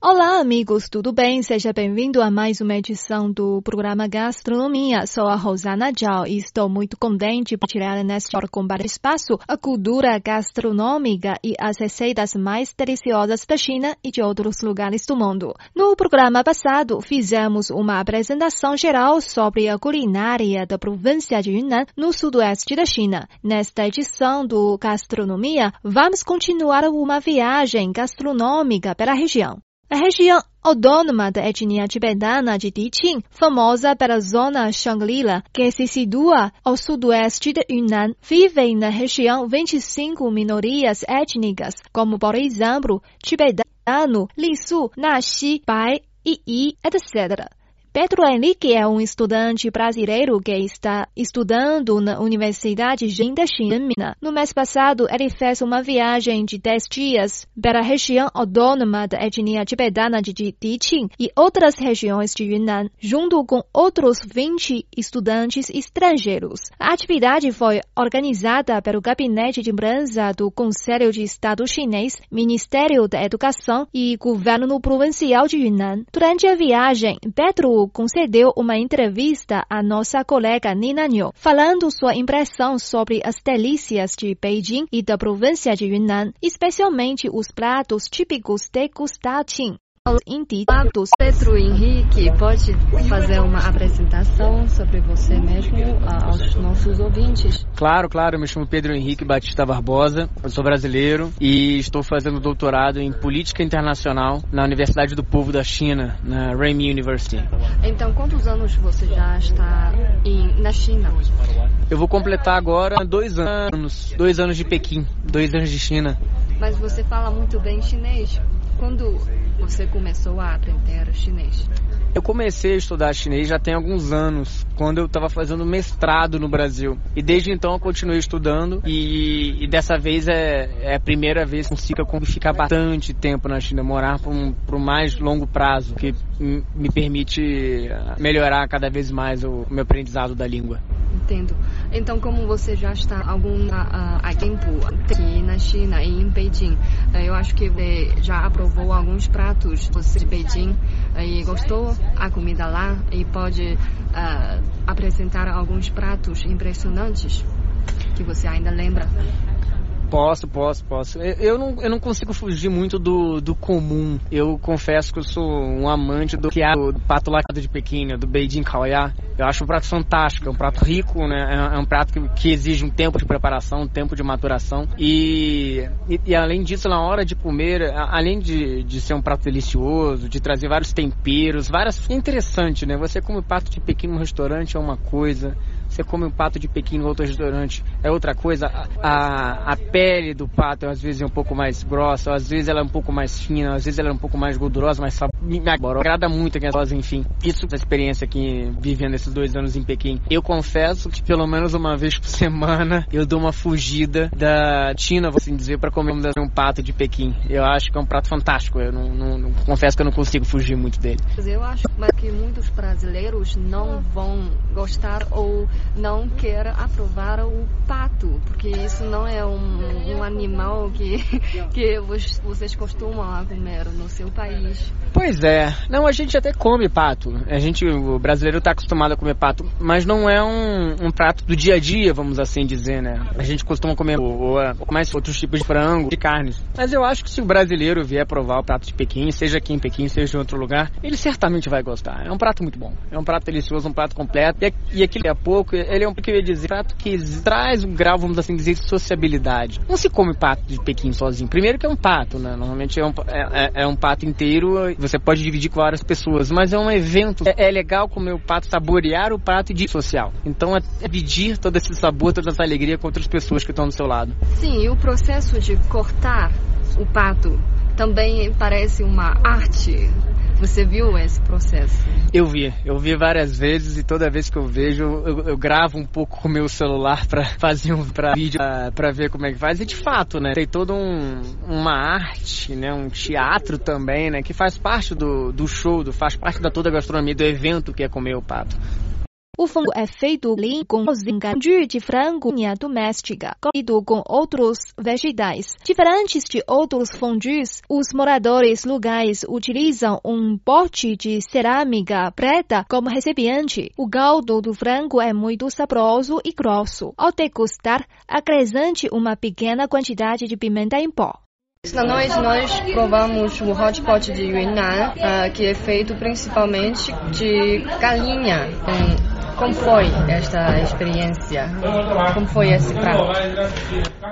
Olá, amigos, tudo bem? Seja bem-vindo a mais uma edição do programa Gastronomia. Sou a Rosana Zhao e estou muito contente por tirar neste hora com espaço a cultura gastronômica e as receitas mais deliciosas da China e de outros lugares do mundo. No programa passado, fizemos uma apresentação geral sobre a culinária da província de Yunnan, no sudoeste da China. Nesta edição do Gastronomia, vamos continuar uma viagem gastronômica pela região. A região autônoma da etnia tibetana de Diqing, famosa pela zona Shangri-La, que se situa ao sudoeste de Yunnan, vivem na região 25 minorias étnicas, como por exemplo, tibetano, Lisu, Naxi, Bai, Yi, etc. Pedro Henrique é um estudante brasileiro que está estudando na Universidade da China. No mês passado, ele fez uma viagem de 10 dias pela região autônoma da etnia tibetana de Diqing e outras regiões de Yunnan, junto com outros 20 estudantes estrangeiros. A atividade foi organizada pelo Gabinete de Imprensa do Conselho de Estado Chinês, Ministério da Educação e Governo Provincial de Yunnan. Durante a viagem, Pedro concedeu uma entrevista à nossa colega Nina Nyo, falando sua impressão sobre as delícias de Beijing e da província de Yunnan, especialmente os pratos típicos de Gustatin indicados. Pedro Henrique, pode fazer uma apresentação sobre você mesmo aos nossos ouvintes? Claro, claro. Eu me chamo Pedro Henrique Batista Barbosa. Eu sou brasileiro e estou fazendo doutorado em Política Internacional na Universidade do Povo da China, na Renmin University. Então, quantos anos você já está em, na China? Eu vou completar agora dois anos, dois anos de Pequim, dois anos de China. Mas você fala muito bem chinês. Quando você começou a aprender chinês? Eu comecei a estudar chinês já tem alguns anos, quando eu estava fazendo mestrado no Brasil. E desde então eu continuei estudando e, e dessa vez é, é, a primeira vez que consigo ficar bastante tempo na China, morar por um, por mais longo prazo, que me permite melhorar cada vez mais o meu aprendizado da língua. Entendo. Então, como você já está algum uh, há tempo aqui na China e em Beijing, uh, eu acho que você já aprovou alguns pratos de Beijing uh, e gostou a comida lá e pode uh, apresentar alguns pratos impressionantes que você ainda lembra. Posso, posso, posso. Eu não, eu não consigo fugir muito do, do comum. Eu confesso que eu sou um amante do que é do pato lacado de Pequim, né, do Beijing Kaoya. Eu acho um prato fantástico, é um prato rico, né? É, é um prato que, que, exige um tempo de preparação, um tempo de maturação. E, e, e além disso, na hora de comer, além de, de ser um prato delicioso, de trazer vários temperos, várias. É interessante, né? Você come pato de Pequim no restaurante é uma coisa. Você come um pato de Pequim no outro restaurante, é outra coisa. A, a, a, pele do pato às vezes é um pouco mais grossa, às vezes ela é um pouco mais fina, às vezes ela é um pouco mais gordurosa, mas me, agrada muito a voz, enfim. Isso é a experiência aqui vivendo esses dois anos em Pequim. Eu confesso que pelo menos uma vez por semana eu dou uma fugida da China, vou assim dizer, para comer um pato de Pequim. Eu acho que é um prato fantástico. Eu não, não, não confesso que eu não consigo fugir muito dele. Eu acho que muitos brasileiros não vão gostar ou não quer aprovar o pato, porque isso não é um, um animal que, que vocês costumam comer no seu país. Pois é, não, a gente até come pato. A gente, o brasileiro está acostumado a comer pato, mas não é um, um, prato do dia a dia, vamos assim dizer, né? A gente costuma comer ou, ou mais outros tipos de frango, de carnes. Mas eu acho que se o brasileiro vier provar o prato de Pequim, seja aqui em Pequim, seja em outro lugar, ele certamente vai gostar. É um prato muito bom, é um prato delicioso, um prato completo. E, e aqui a pouco ele é um que eu ia dizer, prato que traz um grau, vamos assim dizer, de sociabilidade. Não se come pato de Pequim sozinho. Primeiro que é um pato, né? Normalmente é um, é, é, é um pato inteiro, você pode dividir com várias pessoas, mas é um evento. É, é legal comer o pato, saborear o prato e de social. Então é dividir todo esse sabor, toda essa alegria com outras pessoas que estão do seu lado. Sim, e o processo de cortar o pato também parece uma arte você viu esse processo? Eu vi, eu vi várias vezes e toda vez que eu vejo eu, eu gravo um pouco com o meu celular para fazer um pra vídeo para ver como é que faz. E de fato, né, tem toda um, uma arte, né, um teatro também, né, que faz parte do, do show, do, faz parte da toda a gastronomia do evento que é comer o pato. O frango é feito com cozinha de frango doméstica, cozido com outros vegetais. Diferentes de outros fondues, os moradores locais utilizam um pote de cerâmica preta como recipiente. O caldo do frango é muito saboroso e grosso. Ao degustar, acrescente uma pequena quantidade de pimenta em pó. Esta noite nós provamos o hot pot de Yunnan, uh, que é feito principalmente de galinha como foi esta experiência? Como foi esse prato?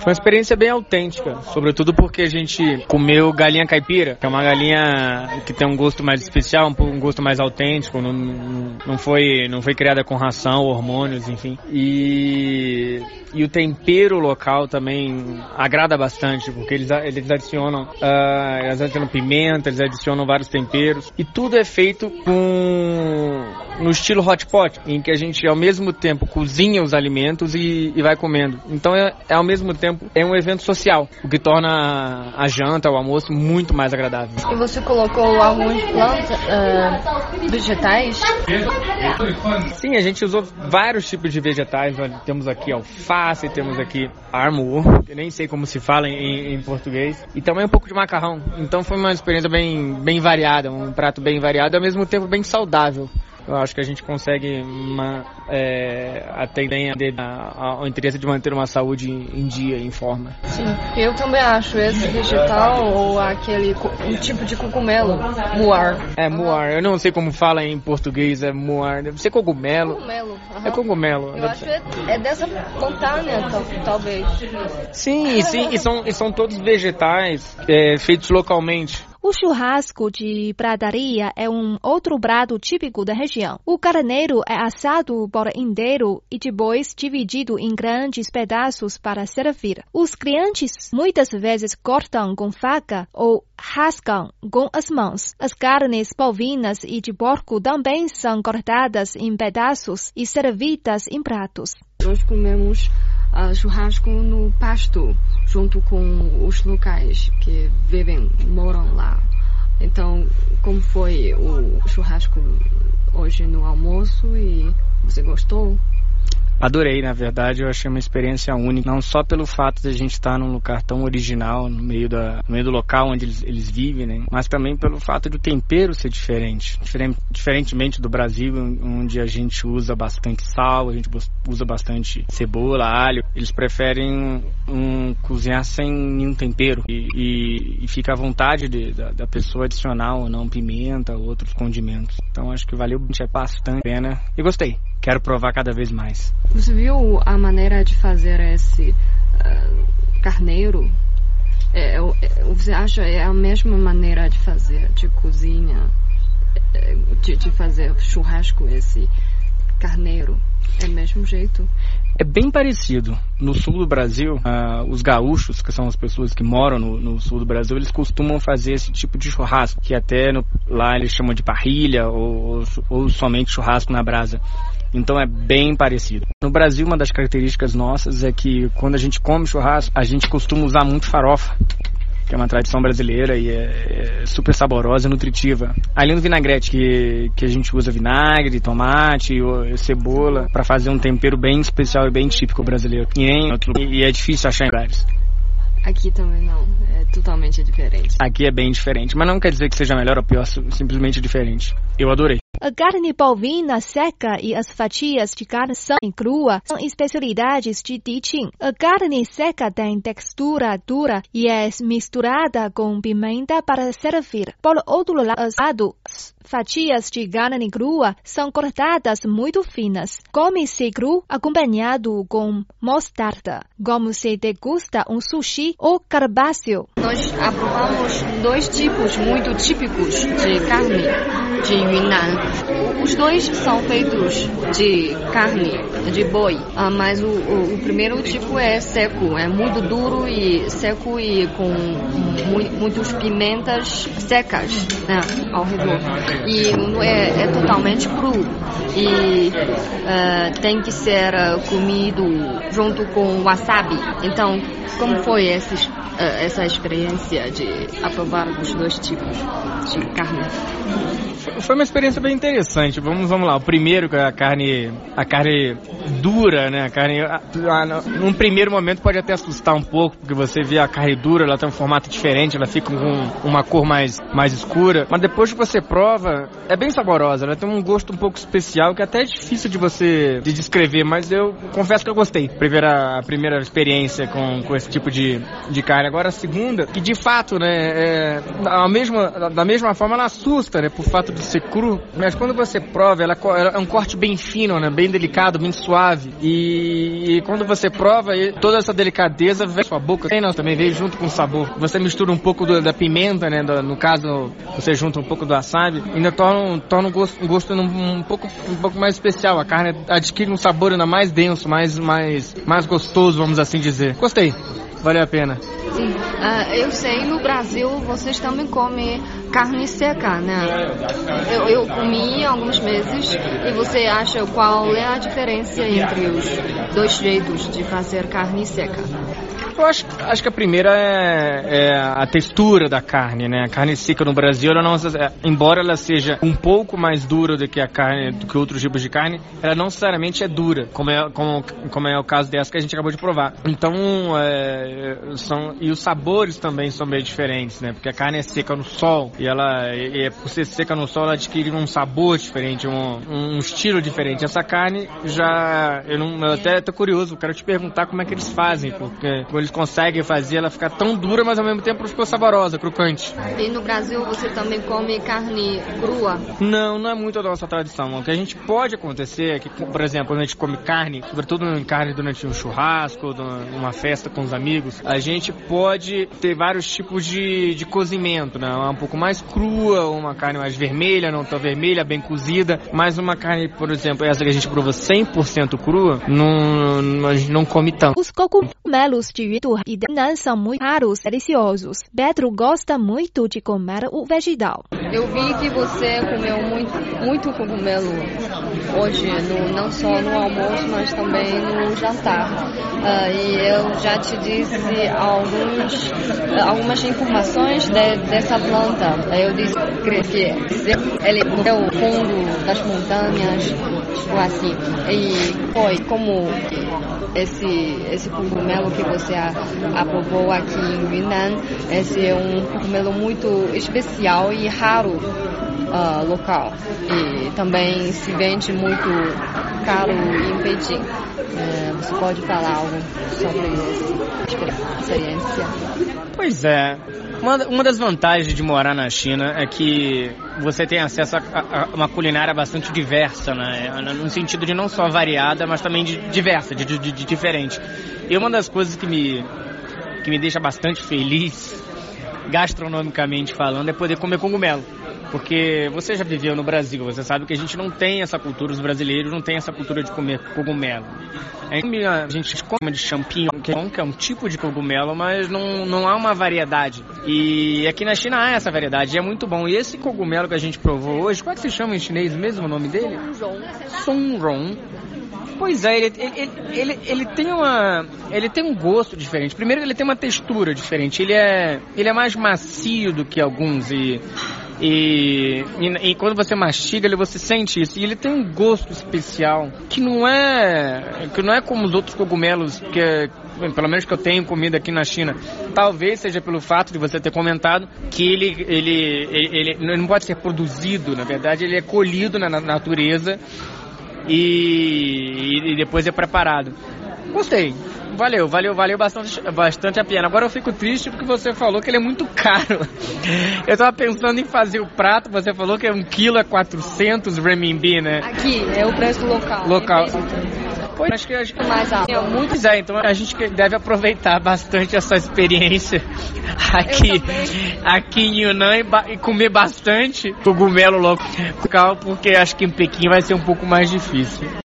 Foi uma experiência bem autêntica, sobretudo porque a gente comeu galinha caipira, que é uma galinha que tem um gosto mais especial, um, gosto mais autêntico, não, não, foi, não foi criada com ração, hormônios, enfim. E, e o tempero local também agrada bastante, porque eles, eles adicionam, uh, eles adicionam pimenta, eles adicionam vários temperos, e tudo é feito com no estilo hot pot, em que a gente ao mesmo tempo cozinha os alimentos e, e vai comendo. Então é, é, ao mesmo tempo é um evento social, o que torna a janta, o almoço muito mais agradável. E você colocou alguns plantas uh, vegetais? Sim, a gente usou vários tipos de vegetais. Temos aqui alface, temos aqui armor, que nem sei como se fala em, em, português, e também um pouco de macarrão. Então foi uma experiência bem, bem variada, um prato bem variado e ao mesmo tempo bem saudável eu acho que a gente consegue uma, é, atender ao interesse de manter uma saúde em dia, em forma. Sim, eu também acho esse vegetal ou aquele um tipo de cogumelo, muar. É, muar. Eu não sei como fala em português, é muar. Deve ser cogumelo. Cogumelo. É cogumelo. Eu acho que é, é dessa montanha, talvez. Sim, sim, e são, e são todos vegetais é, feitos localmente. O churrasco de pradaria é um outro prato típico da região. O carneiro é assado por inteiro e depois dividido em grandes pedaços para servir. Os clientes muitas vezes cortam com faca ou rascam com as mãos. As carnes bovinas e de porco também são cortadas em pedaços e servidas em pratos. Nós comemos uh, churrasco no pasto, junto com os locais que vivem, moram lá. Então, como foi o churrasco hoje no almoço e você gostou? Adorei, na verdade, eu achei uma experiência única, não só pelo fato de a gente estar num lugar tão original, no meio, da, no meio do local onde eles, eles vivem, né? mas também pelo fato do tempero ser diferente. Diferent, diferentemente do Brasil, onde a gente usa bastante sal, a gente usa bastante cebola, alho, eles preferem um, cozinhar sem nenhum tempero e, e, e fica à vontade de, da, da, pessoa adicionar ou não pimenta ou outros condimentos. Então acho que valeu bastante a pena e gostei. Quero provar cada vez mais. Você viu a maneira de fazer esse uh, carneiro? É, é, você acha é a mesma maneira de fazer de cozinha, é, de, de fazer churrasco esse carneiro? É mesmo jeito? É bem parecido. No sul do Brasil, uh, os gaúchos, que são as pessoas que moram no, no, sul do Brasil, eles costumam fazer esse tipo de churrasco, que até no, lá eles chamam de parrilha ou, ou, ou somente churrasco na brasa. Então é bem parecido. No Brasil, uma das características nossas é que quando a gente come churrasco, a gente costuma usar muito farofa que é uma tradição brasileira e é, é, super saborosa e nutritiva. Além do vinagrete, que, que a gente usa vinagre, tomate, cebola, para fazer um tempero bem especial e bem típico brasileiro. E, em, e é difícil achar em lugares. Aqui também não, é totalmente diferente. Aqui é bem diferente, mas não quer dizer que seja melhor ou pior, simplesmente diferente. Eu adorei. A carne bovina seca e as fatias de carne crua são especialidades de Diqing. A carne seca tem textura dura e é misturada com pimenta para servir. Por outro lado, fatias de carne crua são cortadas muito finas. Come-se cru acompanhado com mostarda, como se degusta um sushi ou carpaccio. Nós aprovamos dois tipos muito típicos de carne de Yunnan. Os dois são feitos de carne de boi, ah, mas o, o, o, primeiro tipo é seco, é muito duro e seco e com mu muitas pimentas secas né, ao redor. E é, é totalmente cru e uh, tem que ser uh, comido junto com wasabi. Então, como foi esse, uh, essa experiência de aprovar os dois tipos de carne? foi uma experiência bem interessante. Vamos, vamos lá. O primeiro, é a carne, a carne dura, né? A carne, a, a, num primeiro momento pode até assustar um pouco, porque você vê a carne dura, ela tem um formato diferente, ela fica com uma cor mais, mais escura. Mas depois que você prova, é bem saborosa. Ela tem um gosto um pouco especial que até é difícil de você de descrever, mas eu confesso que eu gostei. Primeira, a primeira experiência com, com esse tipo de, de carne. Agora a segunda, que de fato, né, é, a mesma, da mesma forma ela assusta, né, por fato de ser cru, mas quando você prova, ela, ela é um corte bem fino, né, bem delicado, bem suave. E, e quando você prova, toda essa delicadeza vem sua boca, não, também veio junto com o sabor. Você mistura um pouco do, da pimenta, né, do, no caso, você junta um pouco do wasabi, ainda torna, torna um gosto, um, gosto um, um, pouco, um pouco mais especial. A carne adquire um sabor ainda mais denso, mais, mais, mais gostoso, vamos assim dizer. Gostei. Valeu a pena. Sim, uh, eu sei, no Brasil vocês também comem carne seca, né? Eu, eu comi alguns meses e você acha qual é a diferença entre os dois jeitos de fazer carne seca? Eu acho, acho que a primeira é, é, a textura da carne, né? A carne seca no Brasil, ela não, é, embora ela seja um pouco mais dura do que a carne, do que outros tipos de carne, ela não necessariamente é dura, como é, como, como é o caso dessa que a gente acabou de provar. Então, é, são e os sabores também são bem diferentes, né? Porque a carne é seca no sol e ela, e, por ser seca no sol, ela adquire um sabor diferente, um, um estilo diferente. Essa carne já, eu, não, eu até tô curioso, quero te perguntar como é que eles fazem, porque eles conseguem fazer ela ficar tão dura, mas ao mesmo tempo ficou saborosa, crocante. E no Brasil você também come carne crua? Não, não é muito a nossa tradição. O que a gente pode acontecer é que, por exemplo, quando a gente come carne, sobretudo em carne durante um churrasco, uma festa com os amigos, a gente pode ter vários tipos de, de cozimento, né? Um pouco mais crua, uma carne mais vermelha, não tão vermelha, bem cozida, mas uma carne, por exemplo, essa que a gente prova 100% crua, não, não, não come tanto. Os cogumelos de Yutu e Denan são muito raros e deliciosos. Pedro gosta muito de comer o vegetal. Eu vi que você comeu muito, muito cogumelo hoje, no, não só no almoço, mas também no jantar. Uh, e eu já te disse alguns, algumas informações de, dessa planta. Eu disse que ele é o fundo das montanhas, tipo assim. E foi como esse, esse cogumelo que você aprovou aqui em Yunnan. Esse é um cogumelo muito especial e raro uh, local. E também se vende muito caro em Beijing. É, você pode falar algo sobre essa experiência? Pois é. Uma, uma das vantagens de morar na China é que você tem acesso a, a, a uma culinária bastante diversa, né? No sentido de não só variada, mas também de diversa, de, de, de diferente. E uma das coisas que me, que me deixa bastante feliz, gastronomicamente falando, é poder comer cogumelo. Porque você já viveu no Brasil, você sabe que a gente não tem essa cultura, os brasileiros não têm essa cultura de comer cogumelo. A gente come de champignon, que é um tipo de cogumelo, mas não, não há uma variedade. E aqui na China há essa variedade, e é muito bom. E esse cogumelo que a gente provou hoje, como é que se chama em chinês mesmo o nome dele? Songrong. Pois é, ele, ele, ele, ele, tem uma. Ele tem um gosto diferente. Primeiro ele tem uma textura diferente. Ele é, ele é mais macio do que alguns e e, e, e, quando você mastiga ele, você sente isso. E ele tem um gosto especial que não é que não é como os outros cogumelos que é, pelo menos que eu tenho comido aqui na China. Talvez seja pelo fato de você ter comentado que ele, ele, ele, ele não pode ser produzido, na verdade, ele é colhido na, na natureza e, e depois é preparado. Gostei. Valeu, valeu, valeu bastante, bastante a pena. Agora eu fico triste porque você falou que ele é muito caro. Eu tava pensando em fazer o prato, você falou que é um quilo é 400 renminbi, né? Aqui, é o preço local. Local. Pois, acho que, acho que mais alto. É, muito é, então a gente deve aproveitar bastante essa experiência aqui, aqui em Yunnan e, e comer bastante cogumelo local, porque acho que em Pequim vai ser um pouco mais difícil.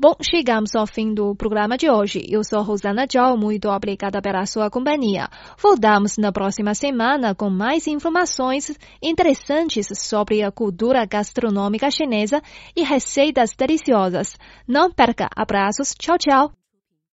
Bom, chegamos ao fim do programa de hoje. Eu sou Rosana Zhao, muito obrigada pela sua companhia. Voltamos na próxima semana com mais informações interessantes sobre a cultura gastronômica chinesa e receitas deliciosas. Não perca, abraços, tchau, tchau.